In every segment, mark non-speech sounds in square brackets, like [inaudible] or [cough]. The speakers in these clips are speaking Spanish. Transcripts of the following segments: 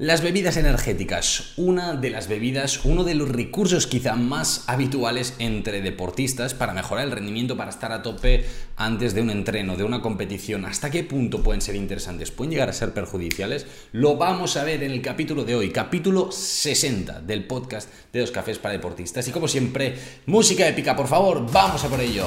Las bebidas energéticas, una de las bebidas, uno de los recursos quizá más habituales entre deportistas para mejorar el rendimiento, para estar a tope antes de un entreno, de una competición. ¿Hasta qué punto pueden ser interesantes? ¿Pueden llegar a ser perjudiciales? Lo vamos a ver en el capítulo de hoy, capítulo 60 del podcast de Dos Cafés para Deportistas. Y como siempre, música épica, por favor, vamos a por ello.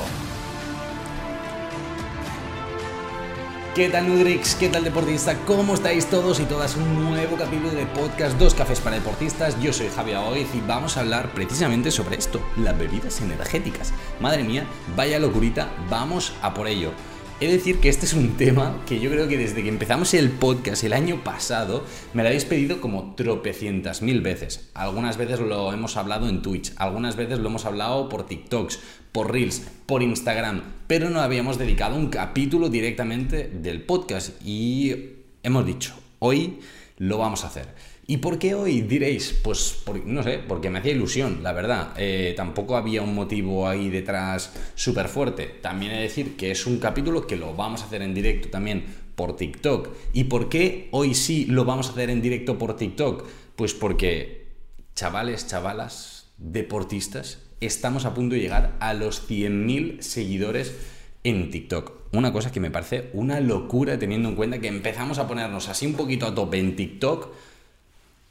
¿Qué tal Nutrix? ¿Qué tal deportista? ¿Cómo estáis todos y todas? Un nuevo capítulo de podcast Dos Cafés para Deportistas. Yo soy Javier Oiz y vamos a hablar precisamente sobre esto, las bebidas energéticas. Madre mía, vaya locurita, vamos a por ello. He de decir que este es un tema que yo creo que desde que empezamos el podcast el año pasado me lo habéis pedido como tropecientas mil veces. Algunas veces lo hemos hablado en Twitch, algunas veces lo hemos hablado por TikToks, por Reels, por Instagram, pero no habíamos dedicado un capítulo directamente del podcast y hemos dicho, hoy lo vamos a hacer. ¿Y por qué hoy? Diréis, pues no sé, porque me hacía ilusión, la verdad. Eh, tampoco había un motivo ahí detrás súper fuerte. También he de decir que es un capítulo que lo vamos a hacer en directo también por TikTok. ¿Y por qué hoy sí lo vamos a hacer en directo por TikTok? Pues porque, chavales, chavalas, deportistas, estamos a punto de llegar a los 100.000 seguidores en TikTok. Una cosa que me parece una locura teniendo en cuenta que empezamos a ponernos así un poquito a tope en TikTok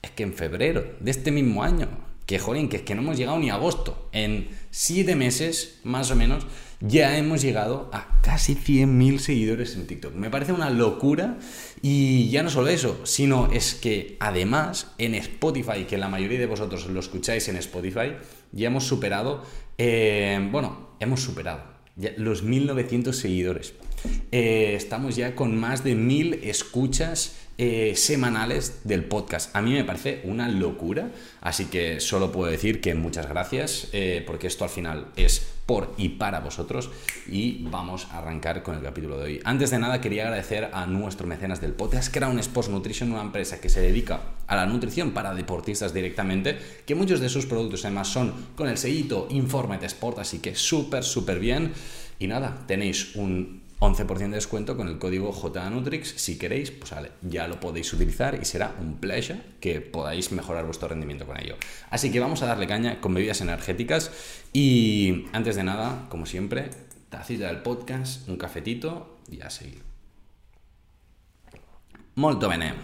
es que en febrero de este mismo año, que joder, que es que no hemos llegado ni a agosto, en siete meses más o menos, ya hemos llegado a casi 100.000 seguidores en TikTok. Me parece una locura y ya no solo eso, sino es que además en Spotify, que la mayoría de vosotros lo escucháis en Spotify, ya hemos superado, eh, bueno, hemos superado los 1.900 seguidores. Eh, estamos ya con más de 1.000 escuchas eh, semanales del podcast. A mí me parece una locura, así que solo puedo decir que muchas gracias, eh, porque esto al final es por y para vosotros y vamos a arrancar con el capítulo de hoy. Antes de nada quería agradecer a nuestro mecenas del podcast, un Sports Nutrition, una empresa que se dedica a la nutrición para deportistas directamente, que muchos de sus productos además son con el sellito Informet Sport, así que súper, súper bien. Y nada, tenéis un 11% de descuento con el código JNutrix. Si queréis, pues vale, ya lo podéis utilizar y será un pleasure que podáis mejorar vuestro rendimiento con ello. Así que vamos a darle caña con bebidas energéticas y antes de nada, como siempre, tacita del podcast, un cafetito y a seguir. Molto bene.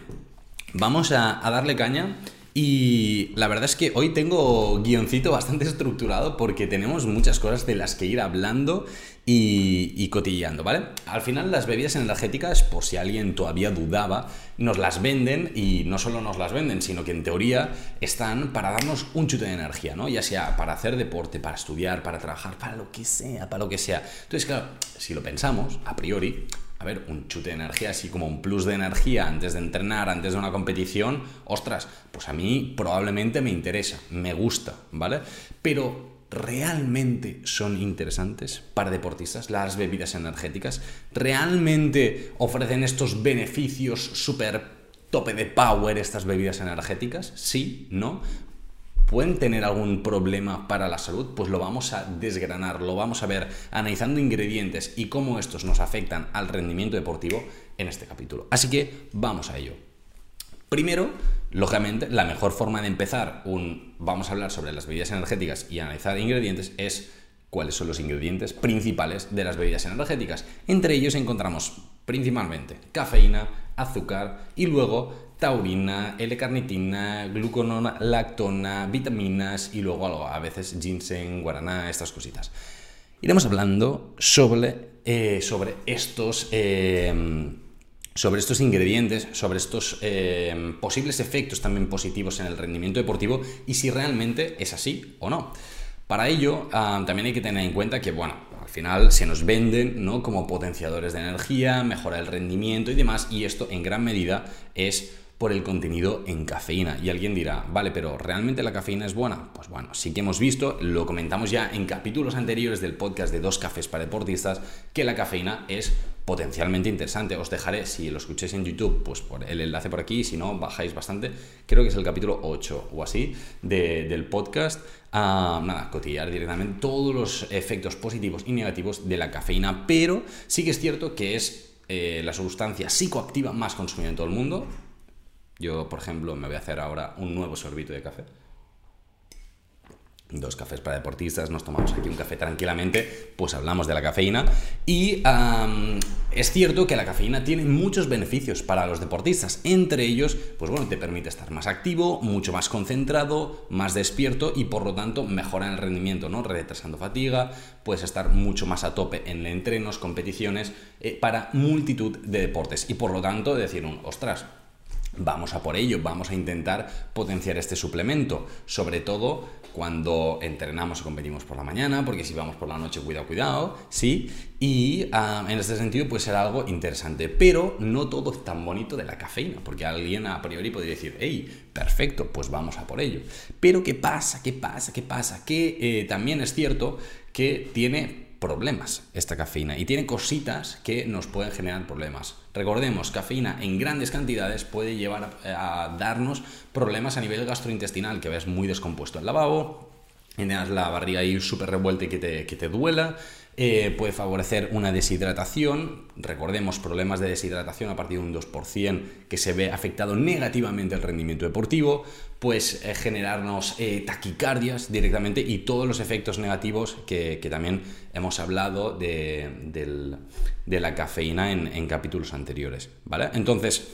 Vamos a, a darle caña y la verdad es que hoy tengo guioncito bastante estructurado porque tenemos muchas cosas de las que ir hablando y, cotilleando, ¿vale? Al final las bebidas energéticas, por si alguien todavía dudaba, nos las venden y no solo nos las venden, sino que en teoría están para darnos un chute de energía, ¿no? Ya sea para hacer deporte, para estudiar, para trabajar, para lo que sea, para lo que sea. Entonces, claro, si lo pensamos, a priori, a ver, un chute de energía, así como un plus de energía antes de entrenar, antes de una competición, ostras, pues a mí probablemente me interesa, me gusta, ¿vale? Pero realmente son interesantes para deportistas, las bebidas energéticas, realmente ofrecen estos beneficios súper tope de power estas bebidas energéticas, sí, ¿no? ¿Pueden tener algún problema para la salud? Pues lo vamos a desgranar, lo vamos a ver analizando ingredientes y cómo estos nos afectan al rendimiento deportivo en este capítulo. Así que vamos a ello. Primero, lógicamente, la mejor forma de empezar un vamos a hablar sobre las bebidas energéticas y analizar ingredientes es cuáles son los ingredientes principales de las bebidas energéticas. Entre ellos encontramos principalmente cafeína, azúcar y luego taurina, L-carnitina, gluconona, lactona, vitaminas y luego a veces ginseng, guaraná, estas cositas. Iremos hablando sobre, eh, sobre estos... Eh, sobre estos ingredientes, sobre estos eh, posibles efectos también positivos en el rendimiento deportivo y si realmente es así o no. Para ello, ah, también hay que tener en cuenta que, bueno, al final se nos venden ¿no? como potenciadores de energía, mejora el rendimiento y demás, y esto en gran medida es por el contenido en cafeína. Y alguien dirá, vale, pero ¿realmente la cafeína es buena? Pues bueno, sí que hemos visto, lo comentamos ya en capítulos anteriores del podcast de Dos Cafés para Deportistas, que la cafeína es potencialmente interesante. Os dejaré, si lo escucháis en YouTube, pues por el enlace por aquí, si no, bajáis bastante. Creo que es el capítulo 8 o así del podcast. a nada, cotillar directamente todos los efectos positivos y negativos de la cafeína, pero sí que es cierto que es eh, la sustancia psicoactiva más consumida en todo el mundo Yo, por ejemplo, me voy a hacer ahora un nuevo sorbito de café dos cafés para deportistas, nos tomamos aquí un café tranquilamente, pues hablamos de la cafeína. Y es cierto que la cafeína tiene muchos beneficios para los deportistas. Entre ellos, pues bueno, te permite estar más activo, mucho más concentrado, más despierto y por lo tanto mejora el rendimiento, ¿no? Retrasando fatiga, puedes estar mucho más a tope en entrenos, competiciones, eh, para multitud de deportes. Y por lo tanto, decir un, ostras, vamos a por ello, vamos a intentar potenciar este suplemento, sobre todo cuando entrenamos o competimos por la mañana, porque si vamos por la noche, cuidado, cuidado, ¿sí? Y ah, en este sentido puede ser algo interesante, pero no todo es tan bonito de la cafeína, porque alguien a priori podría decir, hey, perfecto, pues vamos a por ello. Pero ¿qué pasa? ¿Qué pasa? ¿Qué pasa? Que eh, también es cierto que tiene problemas esta cafeína y tiene cositas que nos pueden generar problemas. Recordemos, cafeína en grandes cantidades puede llevar a, darnos problemas a nivel gastrointestinal, que ves muy descompuesto el lavabo, tienes la barriga ahí súper revuelta y que te, que te duela, eh, puede favorecer una deshidratación, recordemos problemas de deshidratación a partir de un 2% que se ve afectado negativamente el rendimiento deportivo, pues eh, generarnos eh, taquicardias directamente y todos los efectos negativos que, también hemos hablado de, la cafeína en, en, capítulos anteriores, ¿vale? Entonces,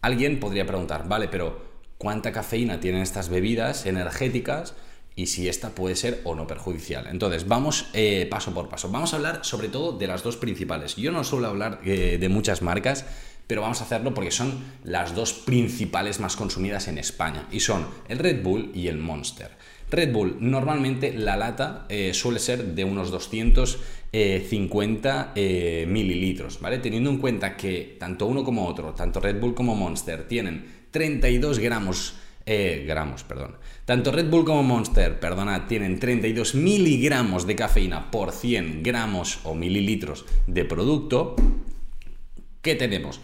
alguien podría preguntar, vale, pero ¿cuánta cafeína tienen estas bebidas energéticas? Y si esta puede ser o no perjudicial. Entonces, vamos eh, paso por paso. Vamos a hablar sobre todo de las dos principales. Yo no suelo hablar eh, de muchas marcas, pero vamos a hacerlo porque son las dos principales más consumidas en España y son el Red Bull y el Monster. Red Bull, normalmente la lata eh, suele ser de unos 250 mililitros, ¿vale? Teniendo en cuenta que tanto uno como otro, tanto Red Bull como Monster, tienen 32 gramos eh, gramos, perdón. Tanto Red Bull como Monster, perdona, tienen 32 miligramos de cafeína por 100 gramos o mililitros de producto. ¿Qué tenemos?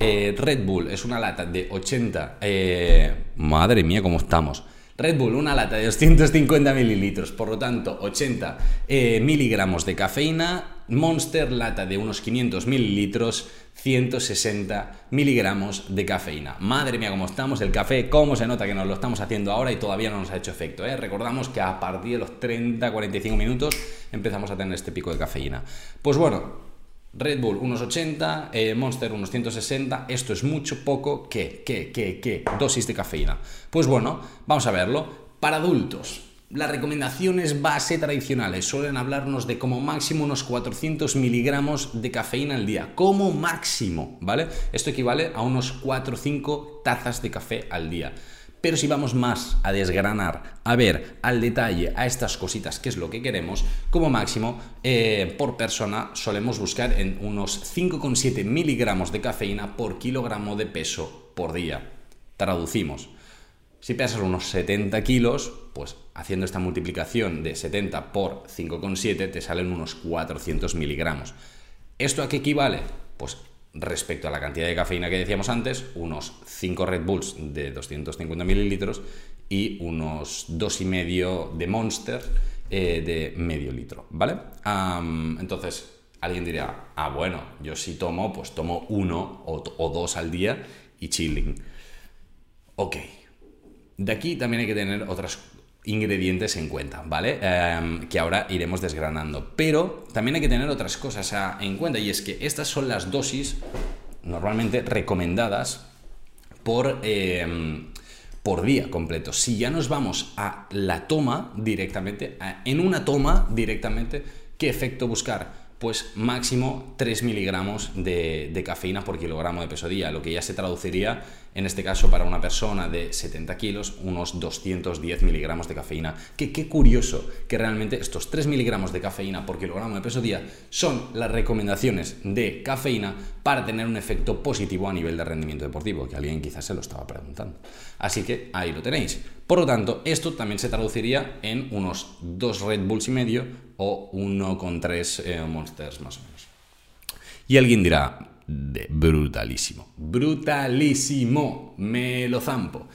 Eh, Red Bull es una lata de 80... Eh, madre mía, ¿cómo estamos? Red Bull, una lata de 250 mililitros, por lo tanto 80 eh, miligramos de cafeína. Monster, lata de unos 500 mililitros, 160 miligramos de cafeína. Madre mía, cómo estamos, el café, cómo se nota que nos lo estamos haciendo ahora y todavía no nos ha hecho efecto. ¿eh? Recordamos que a partir de los 30-45 minutos empezamos a tener este pico de cafeína. Pues bueno, Red Bull unos 80, eh, Monster unos 160, esto es mucho, poco, ¿qué? ¿Qué? ¿Qué? ¿Qué? Dosis de cafeína. Pues bueno, vamos a verlo. Para adultos, las recomendaciones base tradicionales suelen hablarnos de como máximo unos 400 miligramos de cafeína al día, como máximo, ¿vale? Esto equivale a unos 4 o 5 tazas de café al día. Pero si vamos más a desgranar, a ver al detalle a estas cositas, qué es lo que queremos, como máximo eh, por persona solemos buscar en unos 5,7 miligramos de cafeína por kilogramo de peso por día. Traducimos. Si pesas unos 70 kilos, pues haciendo esta multiplicación de 70 por 5,7 te salen unos 400 miligramos. ¿Esto a qué equivale? Pues respecto a la cantidad de cafeína que decíamos antes, unos 5 Red Bulls de 250 mililitros y unos 2,5 de Monster eh, de medio litro, ¿vale? entonces, alguien diría, ah, bueno, yo si tomo, pues tomo uno o, o dos al día y chilling. Ok. De aquí también hay que tener otras ingredientes en cuenta, ¿vale? Em, que ahora iremos desgranando. Pero también hay que tener otras cosas en cuenta y es que estas son las dosis normalmente recomendadas por, em, por día completo. Si ya nos vamos a la toma directamente, en una toma directamente, ¿qué efecto buscar? pues máximo 3 miligramos de, de, cafeína por kilogramo de peso día, lo que ya se traduciría en este caso para una persona de 70 kilos, unos 210 miligramos de cafeína. Que qué curioso que realmente estos 3 miligramos de cafeína por kilogramo de peso día son las recomendaciones de cafeína para tener un efecto positivo a nivel de rendimiento deportivo, que alguien quizás se lo estaba preguntando. Así que ahí lo tenéis. Por lo tanto, esto también se traduciría en unos 2 Red Bulls y medio o 1,3 eh, Monsters más o menos. Y alguien dirá, de brutalísimo. Brutalísimo. Me lo zampo.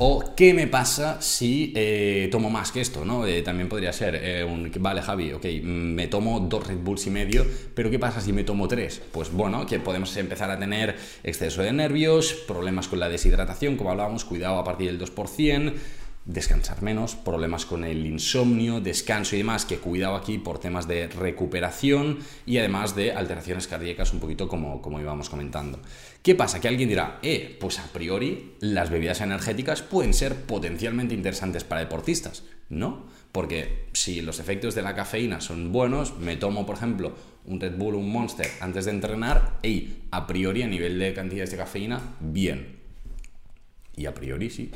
O qué me pasa si eh, tomo más que esto, ¿no? Eh, también podría ser eh, un, vale Javi, ok, me tomo dos Red Bulls y medio, pero ¿qué pasa si me tomo tres? Pues bueno, que podemos empezar a tener exceso de nervios, problemas con la deshidratación, como hablábamos, cuidado a partir del 2%, descansar menos, problemas con el insomnio, descanso y demás, que cuidado aquí por temas de recuperación y además de alteraciones cardíacas, un poquito como, como íbamos comentando. ¿Qué pasa? Que alguien dirá, eh, pues a priori las bebidas energéticas pueden ser potencialmente interesantes para deportistas. No, porque si los efectos de la cafeína son buenos, me tomo, por ejemplo, un Red Bull, un Monster antes de entrenar, y a priori a nivel de cantidades de cafeína, bien. Y a priori sí.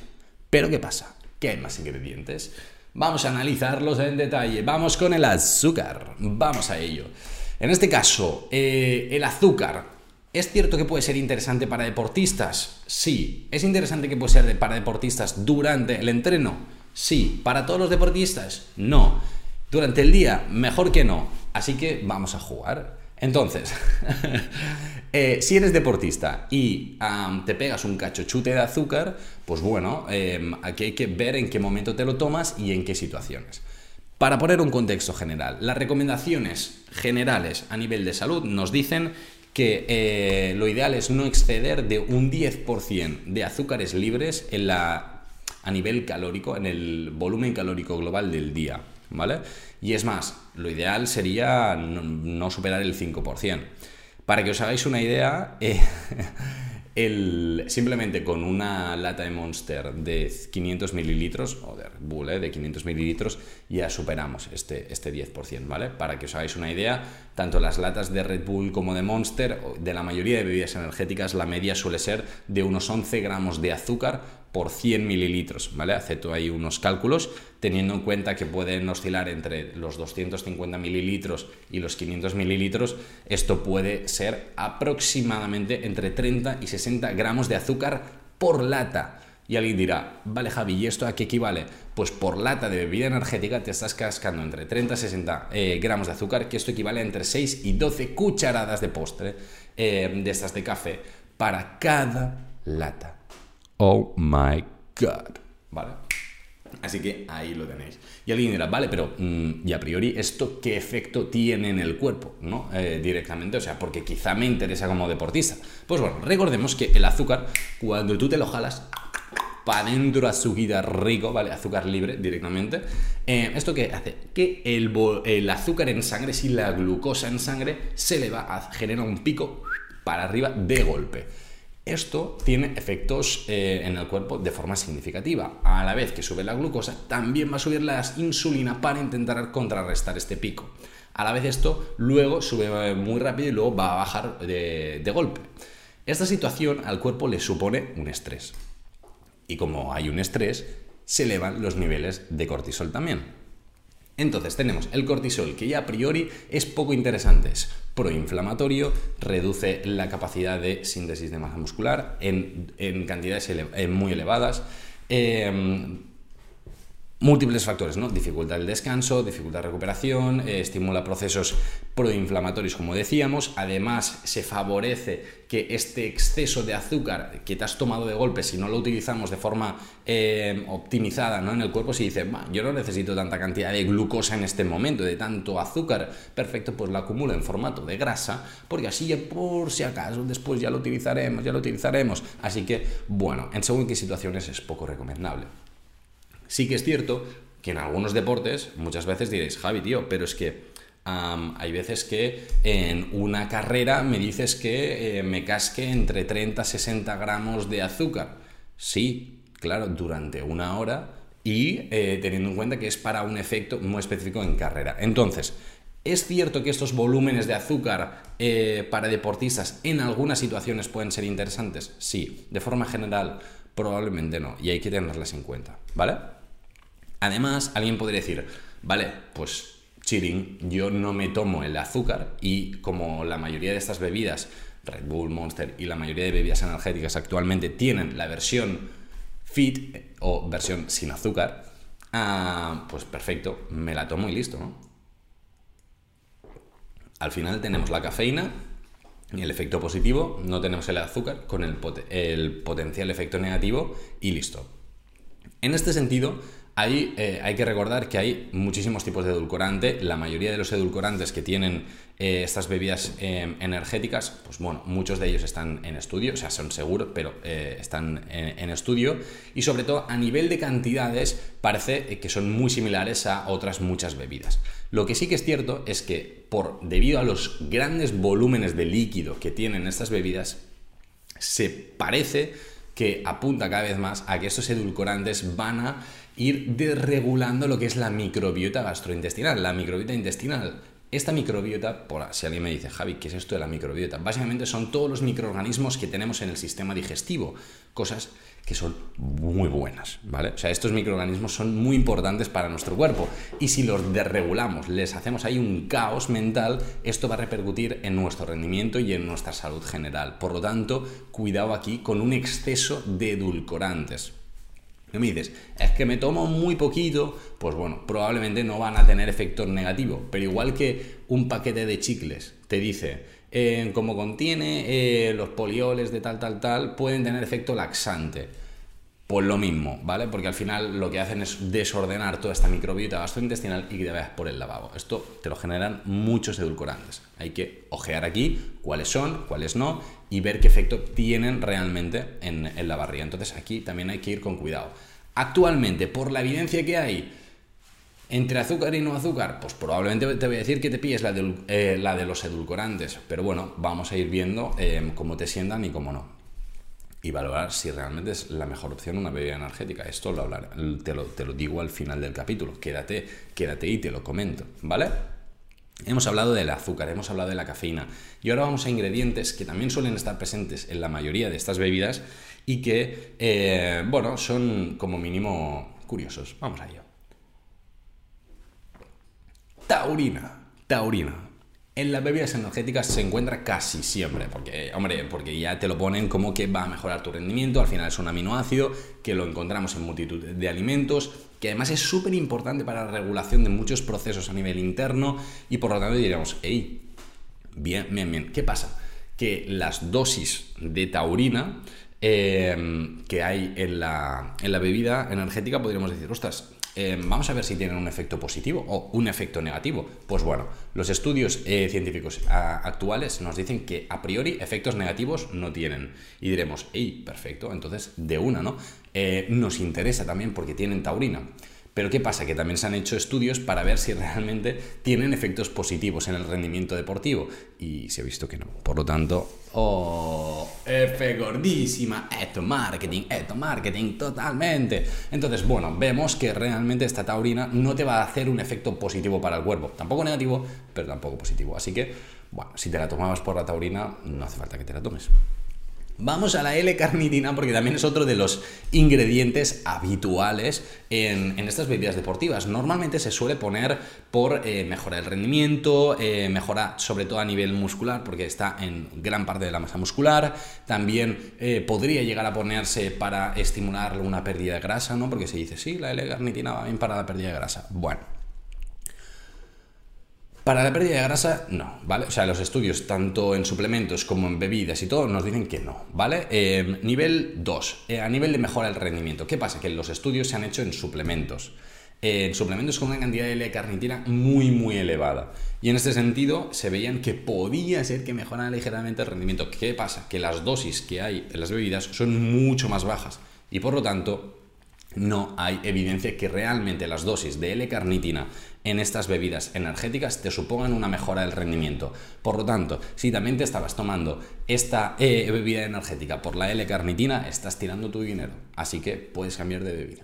Pero ¿qué pasa? ¿Qué hay más ingredientes? Vamos a analizarlos en detalle. Vamos con el azúcar. Vamos a ello. En este caso, eh, el azúcar. ¿Es cierto que puede ser interesante para deportistas? Sí. ¿Es interesante que puede ser para deportistas durante el entreno? Sí. ¿Para todos los deportistas? No. Durante el día, mejor que no. Así que vamos a jugar. Entonces, [laughs] eh, si eres deportista y te pegas un cachochute de azúcar, pues bueno, em, aquí hay que ver en qué momento te lo tomas y en qué situaciones. Para poner un contexto general, las recomendaciones generales a nivel de salud nos dicen que eh, lo ideal es no exceder de un 10% de azúcares libres en la, a nivel calórico, en el volumen calórico global del día. ¿Vale? Y es más, lo ideal sería no, superar el 5%. Para que os hagáis una idea, [laughs] eh, simplemente con una lata de Monster de 500 mililitros, o de Red Bull, eh, de 500 mililitros, ya superamos este, este 10%, ¿vale? Para que os hagáis una idea, tanto las latas de Red Bull como de Monster, de la mayoría de bebidas energéticas, la media suele ser de unos 11 gramos de azúcar por 100 mililitros, ¿vale? Acepto ahí unos cálculos, teniendo en cuenta que pueden oscilar entre los 250 mililitros y los 500 mililitros, esto puede ser aproximadamente entre 30 y 60 gramos de azúcar por lata. Y alguien dirá, vale Javi, ¿y esto a qué equivale? Pues por lata de bebida energética te estás cascando entre 30 y 60 eh, gramos de azúcar, que esto equivale a entre 6 y 12 cucharadas de postre eh, de estas de café para cada lata. Oh my God. ¿Vale? Así que ahí lo tenéis. Y alguien dirá, vale, pero mm, y a priori, ¿esto qué efecto tiene en el cuerpo? ¿No? Eh, directamente, o sea, porque quizá me interesa como deportista. Pues bueno, recordemos que el azúcar, cuando tú te lo jalas, para adentro azúcar rico, ¿vale? Azúcar libre directamente. Eh, ¿Esto qué hace? Que el, el azúcar en sangre, si la glucosa en sangre, se le va a generar un pico para arriba de golpe. Esto tiene efectos eh, en el cuerpo de forma significativa. A la vez que sube la glucosa, también va a subir la insulina para intentar contrarrestar este pico. A la vez esto luego sube muy rápido y luego va a bajar de golpe. Esta situación al cuerpo le supone un estrés. Y como hay un estrés, se elevan los niveles de cortisol también. Entonces tenemos el cortisol, que ya a priori es poco interesante, es proinflamatorio, reduce la capacidad de síntesis de masa muscular en, cantidades muy elevadas. Eh, múltiples factores, ¿no? Dificulta el descanso, dificulta la recuperación, eh, estimula procesos proinflamatorios, como decíamos. Además, se favorece que este exceso de azúcar que te has tomado de golpe, si no lo utilizamos de forma eh, optimizada ¿no? en el cuerpo, si dices, yo no necesito tanta cantidad de glucosa en este momento, de tanto azúcar, perfecto, pues la acumula en formato de grasa, porque así ya por si acaso después ya lo utilizaremos, ya lo utilizaremos. Así que, bueno, en según qué situaciones es poco recomendable. Sí que es cierto que en algunos deportes muchas veces diréis, Javi, tío, pero es que hay veces que en una carrera me dices que eh, me casque entre 30 y 60 gramos de azúcar. Sí, claro, durante una hora y eh, teniendo en cuenta que es para un efecto muy específico en carrera. Entonces, ¿es cierto que estos volúmenes de azúcar eh, para deportistas en algunas situaciones pueden ser interesantes? Sí, de forma general probablemente no y hay que tenerlas en cuenta, ¿vale? Además, alguien podría decir, vale, pues chilling, yo no me tomo el azúcar y como la mayoría de estas bebidas, Red Bull, Monster y la mayoría de bebidas energéticas actualmente tienen la versión fit o versión sin azúcar, ah, pues perfecto, me la tomo y listo. Al final tenemos la cafeína y el efecto positivo, no tenemos el azúcar con el potencial efecto negativo y listo. En este sentido, Ahí eh, hay que recordar que hay muchísimos tipos de edulcorante. La mayoría de los edulcorantes que tienen eh, estas bebidas eh, energéticas, pues bueno, muchos de ellos están en estudio, o sea, son seguros, pero están en, en, estudio. Y sobre todo a nivel de cantidades parece que son muy similares a otras muchas bebidas. Lo que sí que es cierto es que por debido a los grandes volúmenes de líquido que tienen estas bebidas, se parece que apunta cada vez más a que estos edulcorantes van a ir desregulando lo que es la microbiota gastrointestinal, la microbiota intestinal. Esta microbiota, por si alguien me dice, Javi, ¿qué es esto de la microbiota? Básicamente son todos los microorganismos que tenemos en el sistema digestivo, cosas que son muy buenas, ¿vale? O sea, estos microorganismos son muy importantes para nuestro cuerpo y si los desregulamos, les hacemos ahí un caos mental, esto va a repercutir en nuestro rendimiento y en nuestra salud general. Por lo tanto, cuidado aquí con un exceso de edulcorantes. Y me dices, es que me tomo muy poquito, pues bueno, probablemente no van a tener efectos negativos, pero igual que un paquete de chicles te dice, eh, como contiene eh, los polioles de tal, tal, tal, pueden tener efecto laxante. Pues lo mismo, ¿vale? Porque al final lo que hacen es desordenar toda esta microbiota gastrointestinal y que te vayas por el lavabo. Esto te lo generan muchos edulcorantes. Hay que ojear aquí cuáles son, cuáles no y ver qué efecto tienen realmente en, la barriga. Entonces aquí también hay que ir con cuidado. Actualmente, por la evidencia que hay, entre azúcar y no azúcar, pues probablemente te voy a decir que te pilles la de, eh, de los edulcorantes, pero bueno, vamos a ir viendo eh, cómo te sientan y cómo no y valorar si realmente es la mejor opción una bebida energética. Esto lo hablar, te, lo, te lo digo al final del capítulo. Quédate, quédate y te lo comento, ¿vale? Hemos hablado del azúcar, hemos hablado de la cafeína y ahora vamos a ingredientes que también suelen estar presentes en la mayoría de estas bebidas y que, eh, bueno, son como mínimo curiosos. Vamos a ello. Taurina. Taurina en las bebidas energéticas se encuentra casi siempre, porque, hombre, porque ya te lo ponen como que va a mejorar tu rendimiento, al final es un aminoácido que lo encontramos en multitud de alimentos, que además es súper importante para la regulación de muchos procesos a nivel interno y por lo tanto diríamos, hey, bien, bien, bien, ¿qué pasa? Que las dosis de taurina eh, que hay en la, en la bebida energética podríamos decir, ostras, eh, vamos a ver si tienen un efecto positivo o un efecto negativo. Pues bueno, los estudios eh, científicos actuales nos dicen que a priori efectos negativos no tienen. Y diremos, hey, perfecto, entonces de una, ¿no? Eh, nos interesa también porque tienen taurina. Pero ¿qué pasa? Que también se han hecho estudios para ver si realmente tienen efectos positivos en el rendimiento deportivo. Y se ha visto que no. Por lo tanto, oh, F gordísima, esto marketing, esto marketing, totalmente. Entonces, bueno, vemos que realmente esta taurina no te va a hacer un efecto positivo para el cuerpo. Tampoco negativo, pero tampoco positivo. Así que, bueno, si te la tomabas por la taurina, no hace falta que te la tomes. Vamos a la L-carnitina porque también es otro de los ingredientes habituales en, estas bebidas deportivas. Normalmente se suele poner por eh, mejorar el rendimiento, eh, mejora sobre todo a nivel muscular porque está en gran parte de la masa muscular. También eh, podría llegar a ponerse para estimular una pérdida de grasa, ¿no? Porque se dice, sí, la L-carnitina va bien para la pérdida de grasa. Bueno, para la pérdida de grasa, no, ¿vale? O sea, los estudios, tanto en suplementos como en bebidas y todo, nos dicen que no, ¿vale? Em, nivel 2, eh, a nivel de mejora del rendimiento. ¿Qué pasa? Que los estudios se han hecho en suplementos. en suplementos con una cantidad de L-carnitina muy, muy elevada. Y en este sentido, se veían que podía ser que mejorara ligeramente el rendimiento. ¿Qué pasa? Que las dosis que hay en las bebidas son mucho más bajas. Y por lo tanto, no hay evidencia que realmente las dosis de L-carnitina en estas bebidas energéticas te supongan una mejora del rendimiento. Por lo tanto, si también te estabas tomando esta eh, bebida energética por la L-carnitina, estás tirando tu dinero. Así que puedes cambiar de bebida.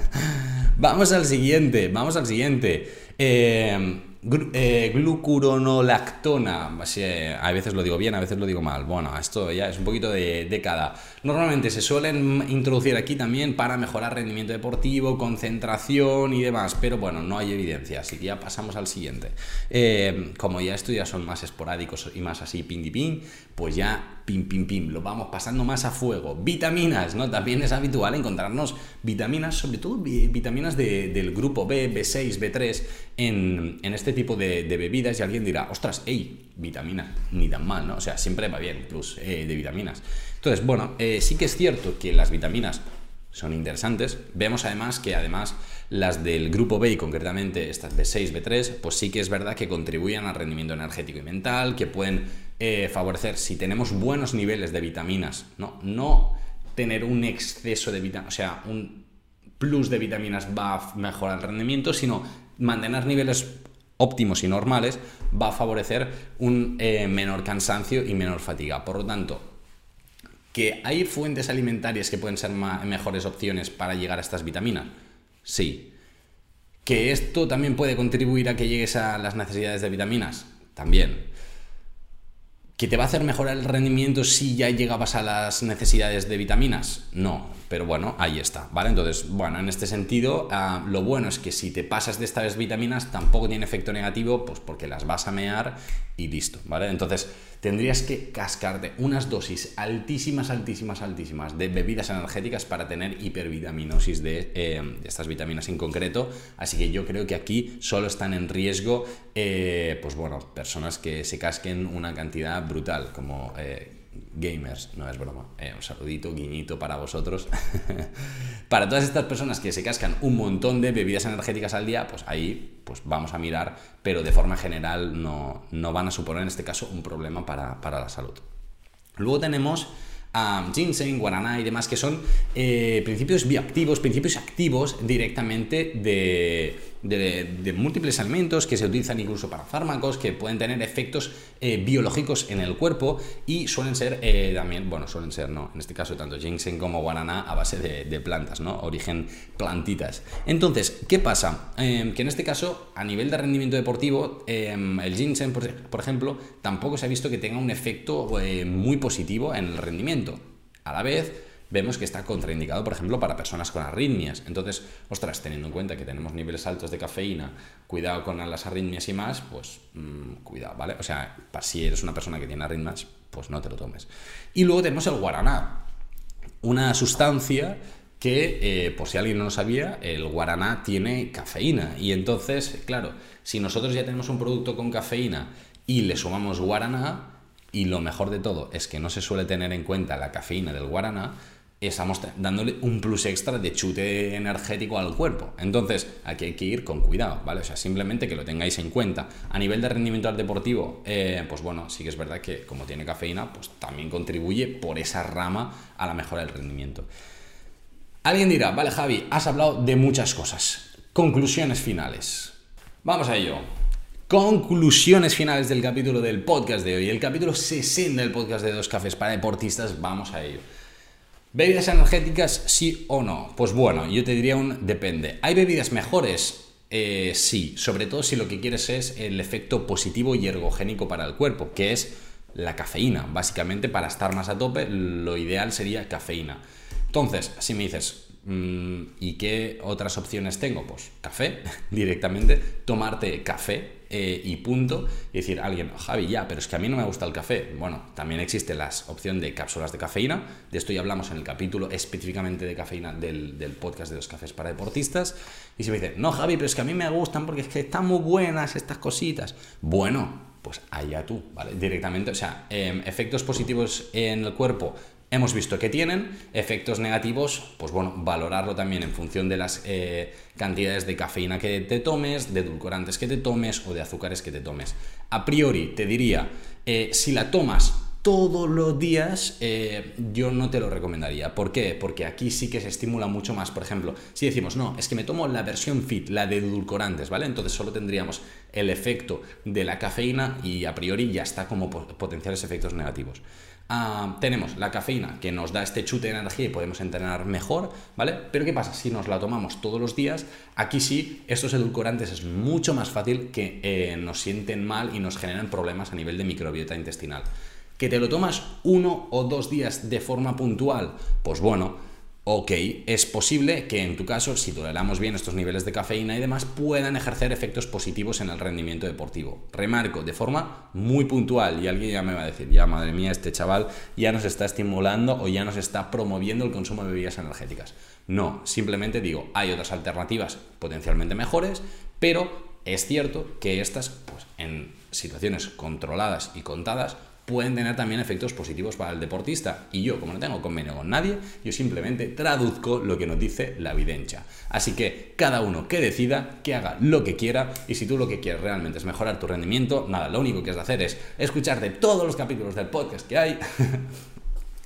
[laughs] vamos al siguiente, vamos al siguiente. Eh, eh, glucuronolactona, a veces lo digo bien, a veces lo digo mal. Bueno, esto ya es un poquito de, de, cada. Normalmente se suelen introducir aquí también para mejorar rendimiento deportivo, concentración y demás, pero bueno, no hay evidencia, así que ya pasamos al siguiente. Eh, como ya estos ya son más esporádicos y más así pin pin, pues ya pim pim pim, lo vamos pasando más a fuego. Vitaminas, ¿no? También es habitual encontrarnos vitaminas, sobre todo vitaminas del grupo B, B6, B3 en, en este tipo de, bebidas y alguien dirá, ostras, hey, vitamina, ni tan mal, ¿no? O sea, siempre va bien, plus eh, de vitaminas. Entonces, bueno, eh, sí que es cierto que las vitaminas son interesantes. Vemos además que además las del grupo B y concretamente estas B6, B3, pues sí que es verdad que contribuyen al rendimiento energético y mental, que pueden eh, favorecer si tenemos buenos niveles de vitaminas, no, no tener un exceso de vitaminas, o sea, un plus de vitaminas va a mejorar el rendimiento, sino mantener niveles óptimos y normales va a favorecer un eh, menor cansancio y menor fatiga. Por lo tanto, ¿Que hay fuentes alimentarias que pueden ser mejores opciones para llegar a estas vitaminas? Sí. ¿Que esto también puede contribuir a que llegues a las necesidades de vitaminas? También. ¿Que te va a hacer mejorar el rendimiento si ya llegabas a las necesidades de vitaminas? No, pero bueno, ahí está, ¿vale? Entonces, bueno, en este sentido, ah, lo bueno es que si te pasas de estas vitaminas tampoco tiene efecto negativo, pues porque las vas a mear y listo, ¿vale? Entonces, tendrías que cascarte unas dosis altísimas, altísimas, altísimas de bebidas energéticas para tener hipervitaminosis de, eh, estas vitaminas en concreto. Así que yo creo que aquí solo están en riesgo, eh, pues bueno, personas que se casquen una cantidad brutal, como... Eh, gamers, no es broma, un saludito, guiñito para vosotros. [laughs] para todas estas personas que se cascan un montón de bebidas energéticas al día, pues ahí pues vamos a mirar, pero de forma general no, no van a suponer en este caso un problema para, para la salud. Luego tenemos a ginseng, guaraná y demás, que son eh, principios bioactivos, principios activos directamente de, múltiples alimentos que se utilizan incluso para fármacos, que pueden tener efectos eh, biológicos en el cuerpo y suelen ser eh, también, bueno, suelen ser, no, en este caso tanto ginseng como guaraná a base de, plantas, ¿no? Origen plantitas. Entonces, ¿qué pasa? Em, que en este caso, a nivel de rendimiento deportivo, em, el ginseng, por ejemplo, tampoco se ha visto que tenga un efecto muy positivo en el rendimiento a la vez, vemos que está contraindicado, por ejemplo, para personas con arritmias. Entonces, ostras, teniendo en cuenta que tenemos niveles altos de cafeína, cuidado con las arritmias y más, pues mm, cuidado, ¿vale? O sea, si eres una persona que tiene arritmias, pues no te lo tomes. Y luego tenemos el guaraná, una sustancia que, eh, por si alguien no lo sabía, el guaraná tiene cafeína. Y entonces, claro, si nosotros ya tenemos un producto con cafeína y le sumamos guaraná, y lo mejor de todo es que no se suele tener en cuenta la cafeína del guaraná, estamos dándole un plus extra de chute energético al cuerpo. Entonces, aquí hay que ir con cuidado, ¿vale? O sea, simplemente que lo tengáis en cuenta. A nivel de rendimiento al deportivo, eh, pues bueno, sí que es verdad que como tiene cafeína, pues también contribuye por esa rama a la mejora del rendimiento. Alguien dirá, vale Javi, has hablado de muchas cosas. Conclusiones finales. Vamos a ello conclusiones finales del capítulo del podcast de hoy, el capítulo 60 del podcast de Dos Cafés para Deportistas, vamos a ello. ¿Bebidas energéticas sí o no? Pues bueno, yo te diría un depende. ¿Hay bebidas mejores? Eh, sí, sobre todo si lo que quieres es el efecto positivo y ergogénico para el cuerpo, que es la cafeína. Básicamente, para estar más a tope, lo ideal sería cafeína. Entonces, si me dices, ¿y qué otras opciones tengo? Pues café, [laughs] directamente, tomarte café eh, y punto. Y decir a alguien, Javi, ya, pero es que a mí no me gusta el café. Bueno, también existe la opción de cápsulas de cafeína. De esto ya hablamos en el capítulo específicamente de cafeína del, podcast de los cafés para deportistas. Y se me dice, no, Javi, pero es que a mí me gustan porque es que están muy buenas estas cositas. Bueno, pues allá tú, ¿vale? Directamente, o sea, em, efectos positivos en el cuerpo hemos visto que tienen efectos negativos, pues bueno, valorarlo también en función de las eh, cantidades de cafeína que te tomes, de edulcorantes que te tomes o de azúcares que te tomes. A priori te diría, eh, si la tomas todos los días, eh, yo no te lo recomendaría. ¿Por qué? Porque aquí sí que se estimula mucho más. Por ejemplo, si decimos, no, es que me tomo la versión fit, la de edulcorantes, ¿vale? Entonces solo tendríamos el efecto de la cafeína y a priori ya está como potenciales efectos negativos. Ah, tenemos la cafeína que nos da este chute de energía y podemos entrenar mejor, ¿vale? Pero ¿qué pasa? Si nos la tomamos todos los días, aquí sí, estos edulcorantes es mucho más fácil que eh, nos sienten mal y nos generen problemas a nivel de microbiota intestinal. ¿Que te lo tomas uno o dos días de forma puntual? Pues bueno, ok, es posible que en tu caso, si toleramos bien estos niveles de cafeína y demás, puedan ejercer efectos positivos en el rendimiento deportivo. Remarco, de forma muy puntual, y alguien ya me va a decir, ya madre mía, este chaval ya nos está estimulando o ya nos está promoviendo el consumo de bebidas energéticas. No, simplemente digo, hay otras alternativas potencialmente mejores, pero es cierto que estas, pues en situaciones controladas y contadas, pueden tener también efectos positivos para el deportista. Y yo, como no tengo convenio con nadie, yo simplemente traduzco lo que nos dice la evidencia. Así que cada uno que decida, que haga lo que quiera, y si tú lo que quieres realmente es mejorar tu rendimiento, nada, lo único que has de hacer es escucharte todos los capítulos del podcast que hay. [laughs]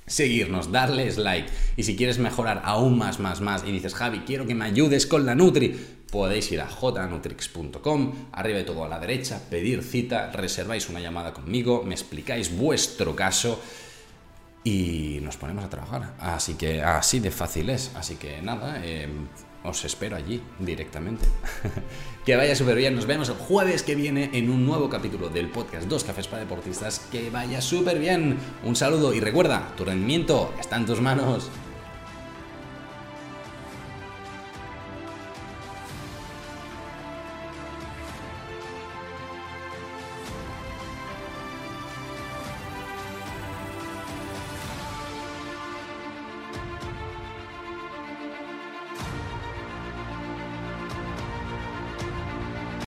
seguirnos, darles like. Y si quieres mejorar aún más, más, más y dices, Javi, quiero que me ayudes con la Nutri, podéis ir a jnutrix.com, arriba de todo a la derecha, pedir cita, reserváis una llamada conmigo, me explicáis vuestro caso y nos ponemos a trabajar. Así que así de fácil es. Así que nada, eh, os espero allí directamente. [laughs] que vaya súper bien. Nos vemos el jueves que viene en un nuevo capítulo del podcast Dos Cafés para Deportistas. Que vaya súper bien. Un saludo y recuerda, tu rendimiento está en tus manos.